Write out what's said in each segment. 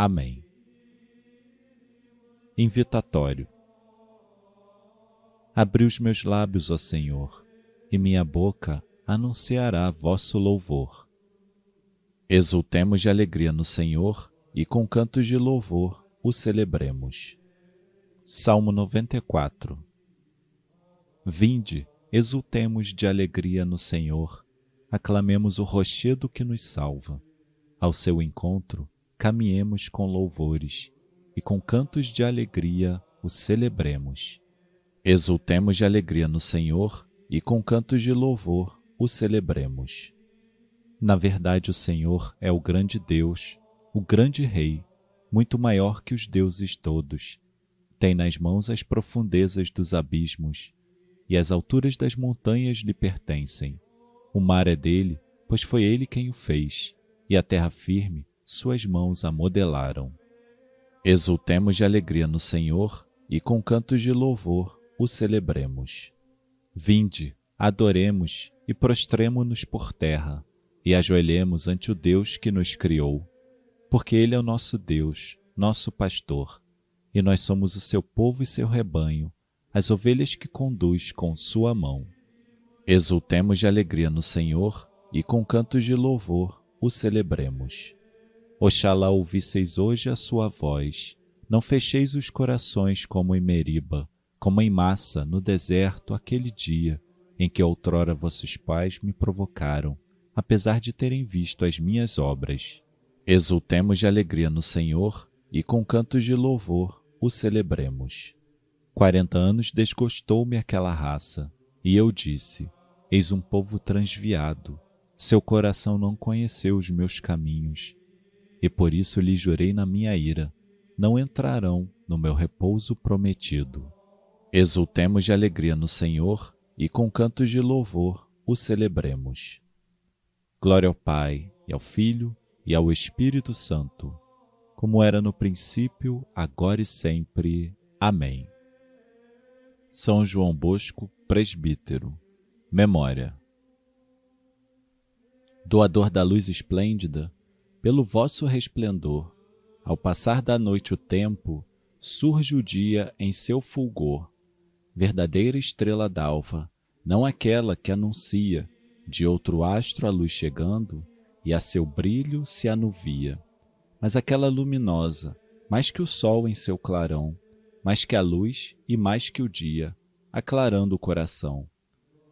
Amém. Invitatório. Abri os meus lábios, ó Senhor, e minha boca anunciará vosso louvor. Exultemos de alegria no Senhor e com cantos de louvor o celebremos. Salmo 94 Vinde, exultemos de alegria no Senhor, aclamemos o rochedo que nos salva. Ao seu encontro, caminhemos com louvores e com cantos de alegria o celebremos. Exultemos de alegria no Senhor e com cantos de louvor o celebremos. Na verdade, o Senhor é o grande Deus, o grande Rei, muito maior que os deuses todos tem nas mãos as profundezas dos abismos, e as alturas das montanhas lhe pertencem. O mar é dele, pois foi ele quem o fez, e a terra firme suas mãos a modelaram. Exultemos de alegria no Senhor e com cantos de louvor o celebremos. Vinde, adoremos e prostremo-nos por terra e ajoelhemos ante o Deus que nos criou, porque Ele é o nosso Deus, nosso pastor e nós somos o seu povo e seu rebanho, as ovelhas que conduz com sua mão. Exultemos de alegria no Senhor e com cantos de louvor o celebremos. Oxalá ouvisseis hoje a sua voz, não fecheis os corações como em Meriba, como em massa no deserto aquele dia em que outrora vossos pais me provocaram, apesar de terem visto as minhas obras. Exultemos de alegria no Senhor e com cantos de louvor o celebremos. Quarenta anos desgostou-me aquela raça, e eu disse: Eis um povo transviado, seu coração não conheceu os meus caminhos, e por isso lhe jurei na minha ira: não entrarão no meu repouso prometido. Exultemos de alegria no Senhor e com cantos de louvor o celebremos. Glória ao Pai, e ao Filho, e ao Espírito Santo como era no princípio, agora e sempre. Amém. São João Bosco, presbítero. Memória. Doador da luz esplêndida, pelo vosso resplendor, ao passar da noite o tempo, surge o dia em seu fulgor, verdadeira estrela d'alva, não aquela que anuncia, de outro astro a luz chegando, e a seu brilho se anuvia mas aquela luminosa, mais que o sol em seu clarão, mais que a luz e mais que o dia, aclarando o coração.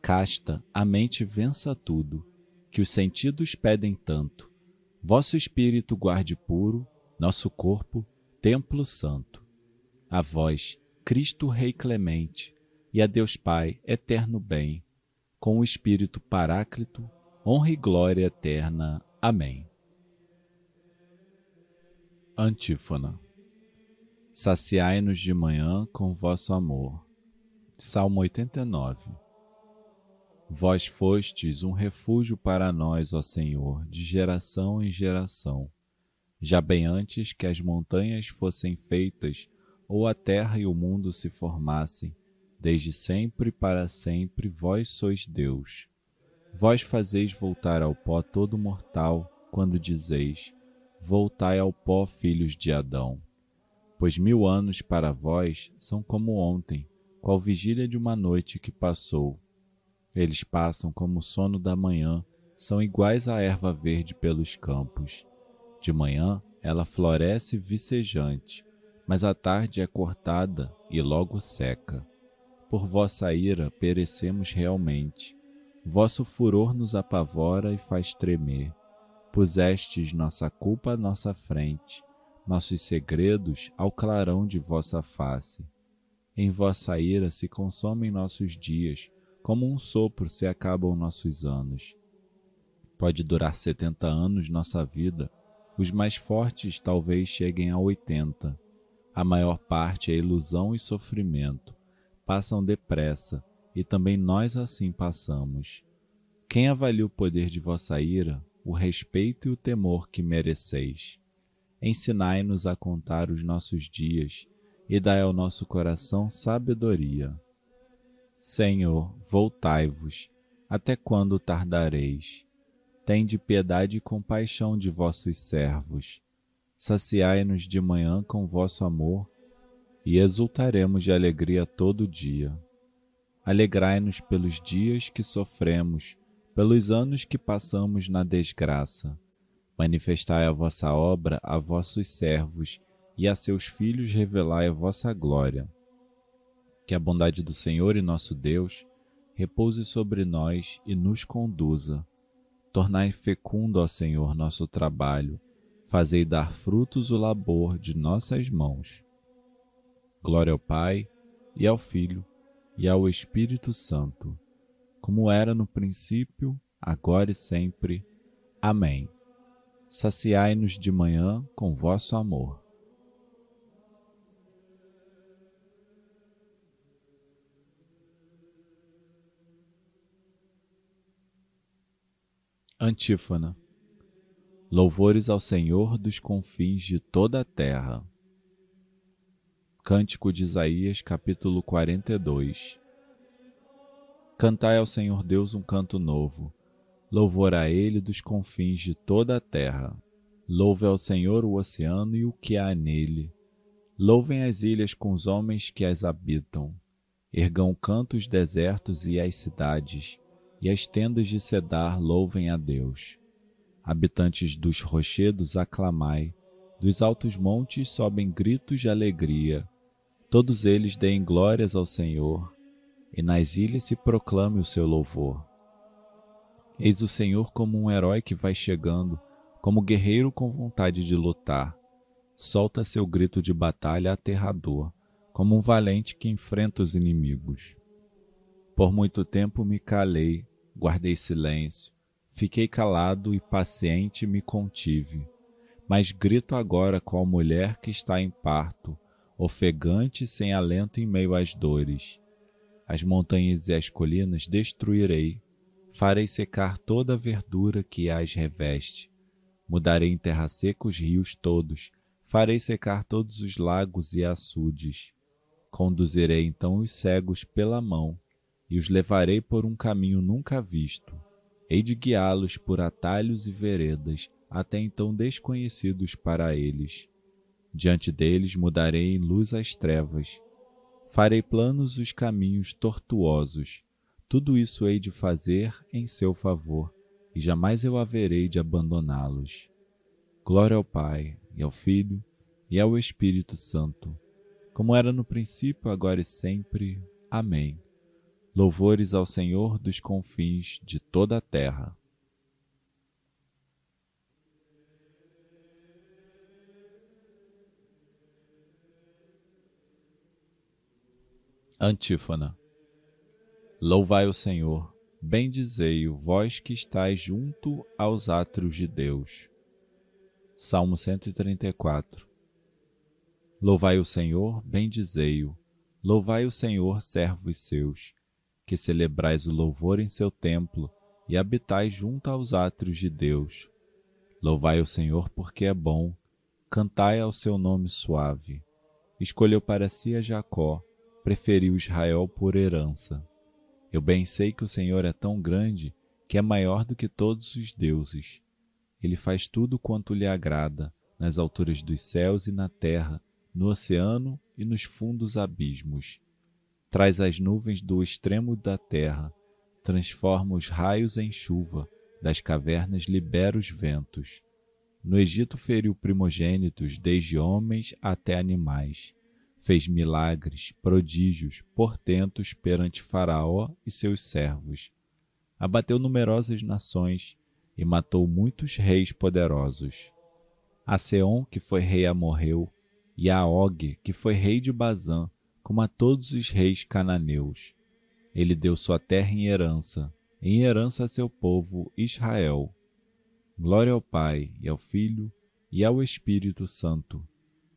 Casta, a mente vença tudo, que os sentidos pedem tanto. Vosso espírito guarde puro, nosso corpo, templo santo. A vós, Cristo Rei clemente, e a Deus Pai, eterno bem, com o Espírito Paráclito, honra e glória eterna. Amém. Antífona. Saciai-nos de manhã com vosso amor. Salmo 89. Vós fostes um refúgio para nós, ó Senhor, de geração em geração. Já bem antes que as montanhas fossem feitas, ou a terra e o mundo se formassem, desde sempre para sempre vós sois Deus. Vós fazeis voltar ao pó todo mortal, quando dizeis: Voltai ao pó, filhos de Adão. Pois mil anos para vós são como ontem, qual vigília de uma noite que passou. Eles passam como o sono da manhã, são iguais à erva verde pelos campos. De manhã ela floresce vicejante, mas à tarde é cortada e logo seca. Por vossa ira perecemos realmente. Vosso furor nos apavora e faz tremer pusestes nossa culpa à nossa frente, nossos segredos ao clarão de vossa face. Em vossa ira se consomem nossos dias, como um sopro se acabam nossos anos. Pode durar setenta anos nossa vida, Os mais fortes talvez cheguem a 80. A maior parte é ilusão e sofrimento. Passam depressa, e também nós assim passamos. Quem avalia o poder de vossa ira, o respeito e o temor que mereceis? Ensinai-nos a contar os nossos dias e dai ao nosso coração sabedoria. Senhor, voltai-vos. Até quando tardareis? Tende piedade e compaixão de vossos servos. Saciai-nos de manhã com vosso amor e exultaremos de alegria todo dia. Alegrai-nos pelos dias que sofremos, pelos anos que passamos na desgraça. Manifestai a vossa obra a vossos servos e a seus filhos revelai a vossa glória. Que a bondade do Senhor e nosso Deus repouse sobre nós e nos conduza. Tornai fecundo, ó Senhor, nosso trabalho, fazei dar frutos o labor de nossas mãos. Glória ao Pai, e ao Filho, e ao Espírito Santo, como era no princípio, agora e sempre. Amém. Saciai-nos de manhã com vosso amor Antífona. Louvores ao Senhor dos confins de toda a terra. Cântico de Isaías, capítulo 42. Cantai ao Senhor Deus um canto novo. Louvor a Ele dos confins de toda a terra. Louve ao Senhor o oceano e o que há nele. Louvem as ilhas com os homens que as habitam. Ergam cantos desertos e as cidades e as tendas de Cedar louvem a Deus. Habitantes dos rochedos, aclamai, dos altos montes sobem gritos de alegria. Todos eles deem glórias ao Senhor, e nas ilhas se proclame o seu louvor. Eis o Senhor como um herói que vai chegando, como guerreiro com vontade de lutar. Solta seu grito de batalha aterrador, como um valente que enfrenta os inimigos. Por muito tempo me calei, guardei silêncio, fiquei calado e paciente me contive. Mas grito agora qual mulher que está em parto, ofegante sem alento em meio às dores. As montanhas e as colinas destruirei, farei secar toda a verdura que as reveste. Mudarei em terra seca os rios todos, farei secar todos os lagos e açudes. Conduzirei então os cegos pela mão, e os levarei por um caminho nunca visto. Hei de guiá-los por atalhos e veredas, até então desconhecidos para eles. Diante deles mudarei em luz as trevas. Farei planos os caminhos tortuosos. Tudo isso hei de fazer em seu favor, e jamais eu haverei de abandoná-los. Glória ao Pai, e ao Filho, e ao Espírito Santo, como era no princípio, agora e sempre. Amém. Louvores ao Senhor dos confins de toda a terra. Antífona. Louvai o Senhor, bendizei-o, vós que estáis junto aos átrios de Deus. Salmo 134. Louvai o Senhor, bendizei-o, louvai o Senhor, servos seus que celebrais o louvor em seu templo e habitais junto aos átrios de Deus. Louvai o Senhor porque é bom, cantai ao seu nome suave. Escolheu para si a Jacó, preferiu Israel por herança. Eu bem sei que o Senhor é tão grande que é maior do que todos os deuses. Ele faz tudo quanto lhe agrada, nas alturas dos céus e na terra, no oceano e nos fundos abismos traz as nuvens do extremo da terra, transforma os raios em chuva, das cavernas libera os ventos. No Egito feriu primogênitos, desde homens até animais. Fez milagres, prodígios, portentos perante Faraó e seus servos. Abateu numerosas nações e matou muitos reis poderosos. A Seon, que foi rei amorreu, e a Og, que foi rei de Bazã, como a todos os reis cananeus. Ele deu sua terra em herança, em herança a seu povo Israel. Glória ao Pai, e ao Filho, e ao Espírito Santo,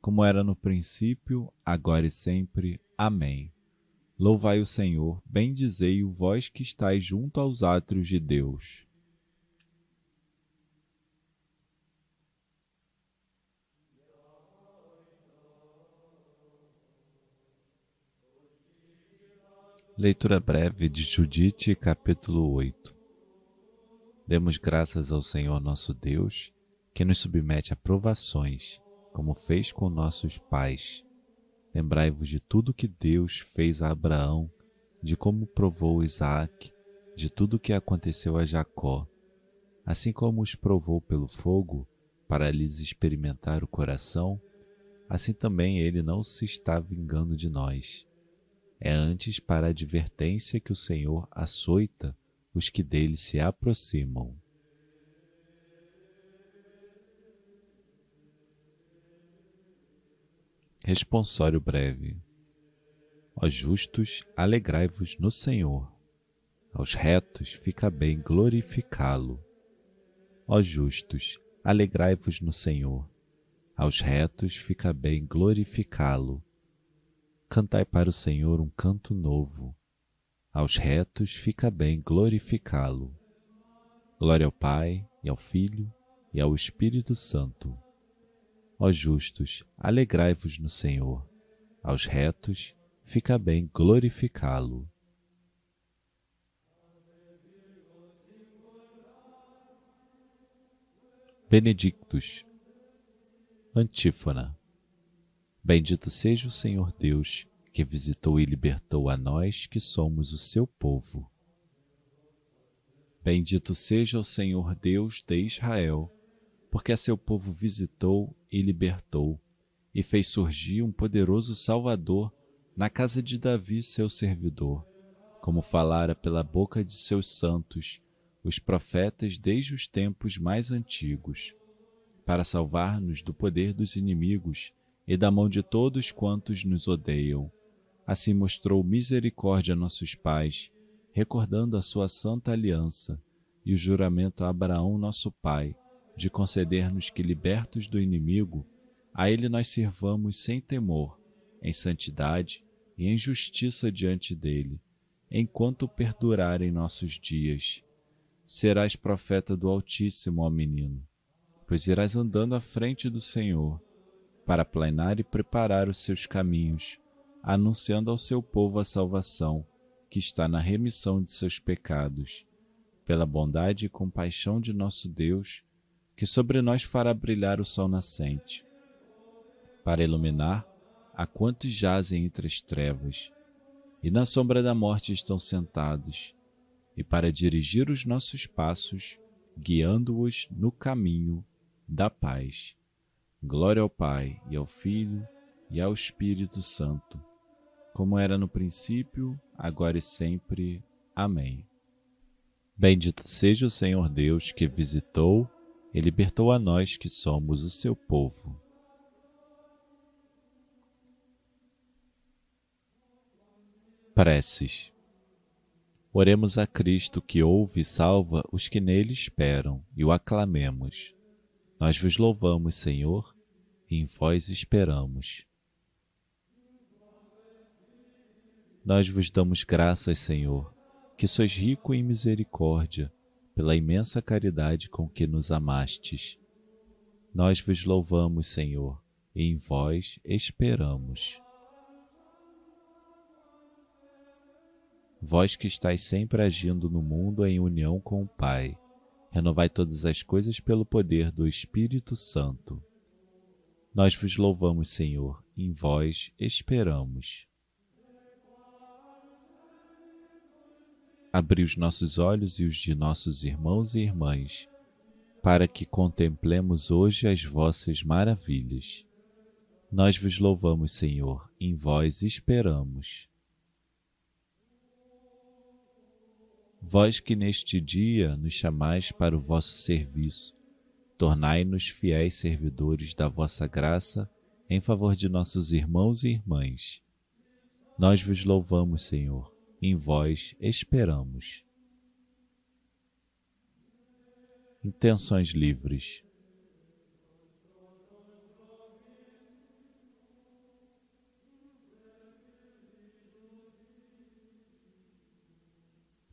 como era no princípio, agora e sempre. Amém. Louvai o Senhor, bendizei-o vós que estáis junto aos átrios de Deus. Leitura breve de Judite, capítulo 8. Demos graças ao Senhor nosso Deus, que nos submete a provações, como fez com nossos pais. Lembrai-vos de tudo que Deus fez a Abraão, de como provou Isaac, de tudo que aconteceu a Jacó, assim como os provou pelo fogo, para lhes experimentar o coração, assim também ele não se está vingando de nós. É antes para advertência que o Senhor açoita os que dele se aproximam. Responsório breve. Ó justos, alegrai-vos no Senhor. Aos retos fica bem glorificá-lo. Ó justos, alegrai-vos no Senhor. Aos retos fica bem glorificá-lo. Cantai para o Senhor um canto novo. Aos retos fica bem glorificá-lo. Glória ao Pai, e ao Filho, e ao Espírito Santo Ó justos, alegrai-vos no Senhor. Aos retos, fica bem glorificá-lo. Benedictus. Antífona. Bendito seja o Senhor Deus, que visitou e libertou a nós que somos o seu povo. Bendito seja o Senhor Deus de Israel, porque a seu povo visitou e libertou, e fez surgir um poderoso Salvador na casa de Davi, seu servidor, como falara pela boca de seus santos, os profetas desde os tempos mais antigos, para salvar-nos do poder dos inimigos e da mão de todos quantos nos odeiam. Assim mostrou misericórdia a nossos pais, recordando a sua santa aliança e o juramento a Abraão, nosso pai, de conceder-nos que, libertos do inimigo, a Ele nós servamos sem temor, em santidade e em justiça diante dele, enquanto perdurarem nossos dias. Serás profeta do Altíssimo, ó menino, pois irás andando à frente do Senhor, para planear e preparar os seus caminhos, anunciando ao seu povo a salvação, que está na remissão de seus pecados. Pela bondade e compaixão de nosso Deus, que sobre nós fará brilhar o sol nascente, para iluminar a quantos jazem entre as trevas e na sombra da morte estão sentados, e para dirigir os nossos passos, guiando-os no caminho da paz. Glória ao Pai e ao Filho e ao Espírito Santo, como era no princípio, agora e sempre. Amém. Bendito seja o Senhor Deus que visitou e libertou a nós que somos o seu povo. Preces. Oremos a Cristo que ouve e salva os que nele esperam e o aclamemos. Nós vos louvamos, Senhor, e em vós esperamos. Nós vos damos graças, Senhor, que sois rico em misericórdia pela imensa caridade com que nos amastes. Nós vos louvamos, Senhor, e em vós esperamos. Vós que estáis sempre agindo no mundo em união com o Pai, renovai todas as coisas pelo poder do Espírito Santo. Nós vos louvamos, Senhor, em vós esperamos. abri os nossos olhos e os de nossos irmãos e irmãs, para que contemplemos hoje as vossas maravilhas. Nós vos louvamos, Senhor, em vós esperamos. Vós que neste dia nos chamais para o vosso serviço, tornai-nos fiéis servidores da vossa graça em favor de nossos irmãos e irmãs. Nós vos louvamos, Senhor, em vós esperamos. Intenções livres.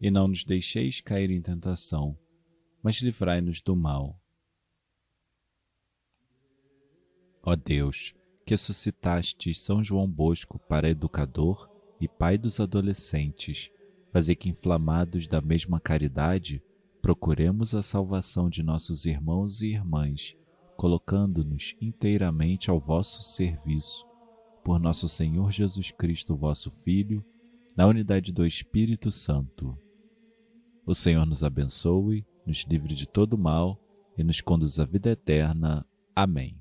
E não nos deixeis cair em tentação mas livrai-nos do mal. Ó Deus, que suscitaste São João Bosco para educador e pai dos adolescentes, fazer que, inflamados da mesma caridade, procuremos a salvação de nossos irmãos e irmãs, colocando-nos inteiramente ao vosso serviço. Por nosso Senhor Jesus Cristo, vosso Filho, na unidade do Espírito Santo. O Senhor nos abençoe nos livre de todo mal e nos conduz à vida eterna. Amém.